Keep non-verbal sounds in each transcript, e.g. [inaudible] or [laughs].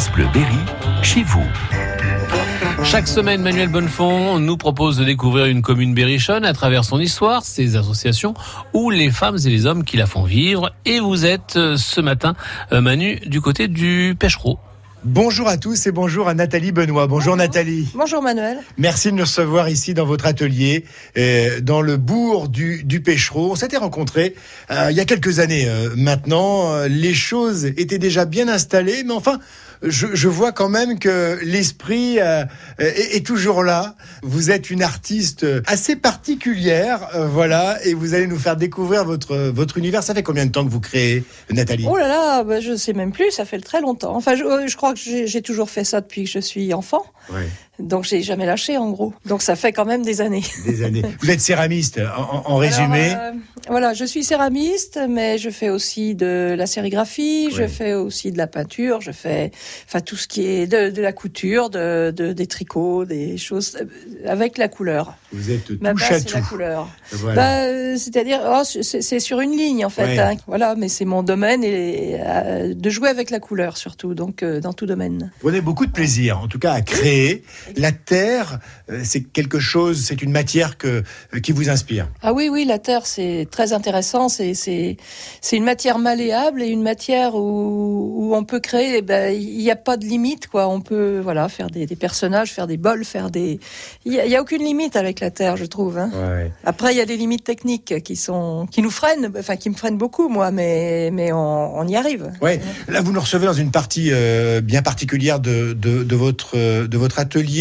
France Bleu Berry, chez vous. Chaque semaine, Manuel Bonnefond nous propose de découvrir une commune berrichonne à travers son histoire, ses associations ou les femmes et les hommes qui la font vivre. Et vous êtes euh, ce matin, euh, Manu, du côté du Pêchereau. Bonjour à tous et bonjour à Nathalie Benoît. Bonjour, Nathalie. Bonjour Manuel. Merci de nous recevoir ici dans votre atelier, euh, dans le bourg du, du Pêchereau. On s'était rencontrés euh, il y a quelques années euh, maintenant. Euh, Les choses étaient déjà bien installées, mais enfin, je, je vois quand même que l'esprit euh, est, est toujours là. Vous êtes une artiste assez particulière, euh, voilà, et vous allez nous faire découvrir votre, votre univers. Ça fait combien de temps que vous créez, Nathalie? Oh là là, bah, je sais même plus, ça fait très longtemps. Enfin, je, euh, je crois que j'ai toujours fait ça depuis que je suis enfant. Ouais, Donc j'ai jamais lâché en gros. Donc ça fait quand même des années. [laughs] Des années. Vous êtes céramiste, en, résumé. Alors, euh, voilà, je suis céramiste, mais je fais aussi de la sérigraphie, je fais aussi de la peinture, je fais, enfin tout ce qui est de, de la couture, de, de- des tricots, des choses euh, avec la couleur. Vous êtes Ma touche à c'est la tout. couleur. Voilà. Bah, euh, c'est-à-dire, oh, c'est c'est sur une ligne en fait. Ouais. hein. Voilà, mais c'est mon domaine et euh, de jouer avec la couleur surtout, donc euh, dans tout domaine. Vous prenez beaucoup de plaisir, en tout cas, à créer. La terre, euh, c'est quelque chose, c'est une matière que, euh, qui vous inspire. Ah oui, oui, la terre c'est très intéressant. C'est c'est c'est une matière malléable et une matière où, où on peut créer. eh ben, il n'y a pas de limite quoi. On peut voilà faire des, des personnages, faire des bols, faire des. Il y a, aucune limite avec la terre, je trouve. hein. Après, il y a des limites techniques qui sont qui nous freinent, enfin qui me freinent beaucoup moi, mais mais on, on y arrive. Ouais. Là, vous nous recevez dans une partie euh, bien particulière de, de, de votre, de votre atelier,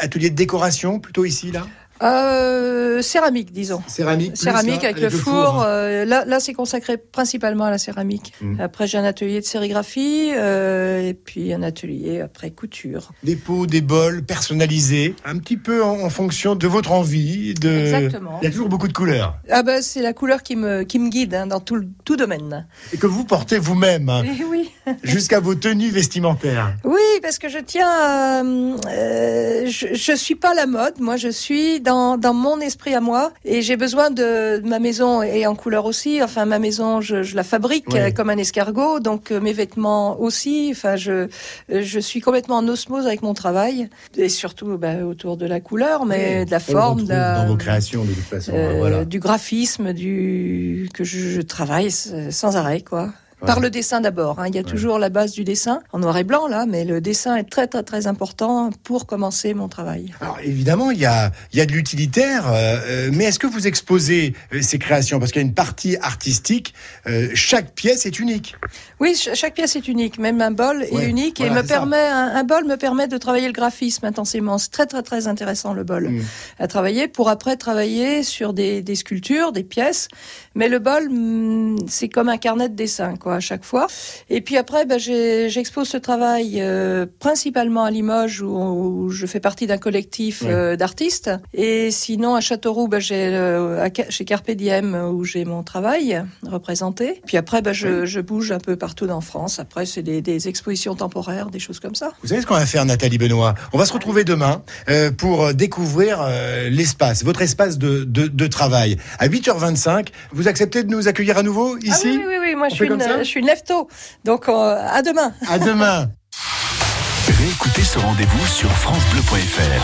atelier de décoration, plutôt ici, là? Euh, céramique, disons. Céramique. plus, Céramique hein, avec, le four. hein. euh, là, là c'est consacré principalement à la céramique. Mm. Après, j'ai un atelier de sérigraphie euh, et puis un atelier après couture. Des pots, des bols personnalisés, un petit peu en, en fonction de votre envie. De... Exactement. Il y a toujours beaucoup de couleurs. Ah ben, c'est la couleur qui me qui me guide hein, dans tout tout domaine. Et que vous portez vous-même, hein, Eh oui. [laughs] jusqu'à vos tenues vestimentaires. Oui, parce que je tiens. à, euh, je, je suis pas la mode. Moi, je suis dans, dans mon esprit à moi, et j'ai besoin de, ma maison et en couleur aussi. Enfin, ma maison, je, je la fabrique Ouais. euh, comme un escargot, donc euh, mes vêtements aussi. Enfin, je je suis complètement en osmose avec mon travail, et surtout bah, autour de la couleur, mais de la forme, de la- dans vos créations, de toute façon. euh, voilà. du graphisme, du que je, je travaille sans arrêt, quoi. Par le dessin d'abord. hein. Il y a toujours la base du dessin en noir et blanc là, mais le dessin est très très très important pour commencer mon travail. Alors évidemment, il y a, il y a de l'utilitaire, euh, euh, mais est-ce que vous exposez euh, ces créations? Parce qu'il y a une partie artistique, euh, chaque pièce est unique. Oui, ch- chaque pièce est unique, même un bol Ouais, est unique voilà, et me permet un, un bol me permet de travailler le graphisme intensément. C'est très très très intéressant le bol Mm. à travailler pour après travailler sur des, des sculptures, des pièces. Mais le bol, mm, c'est comme un carnet de dessin quoi à chaque fois. Et puis après, ben, j'expose ce travail euh, principalement à Limoges où, où je fais partie d'un collectif Ouais. euh, d'artistes. Et sinon à Châteauroux, ben, j'ai euh, chez Carpe Diem où j'ai mon travail représenté. Puis après, ben, je, je bouge un peu partout dans France. Après, c'est des, des expositions temporaires, des choses comme ça. Vous savez ce qu'on va faire, Nathalie Benoît? On va se retrouver demain euh, pour découvrir l'espace, votre espace de, de, de travail. À 8h25, vous acceptez de nous accueillir à nouveau ici? Ah oui, oui, oui, oui, moi je suis, une, je suis une lève-tôt. Donc euh, à demain. À demain Réécoutez ce rendez-vous sur FranceBleu.fr.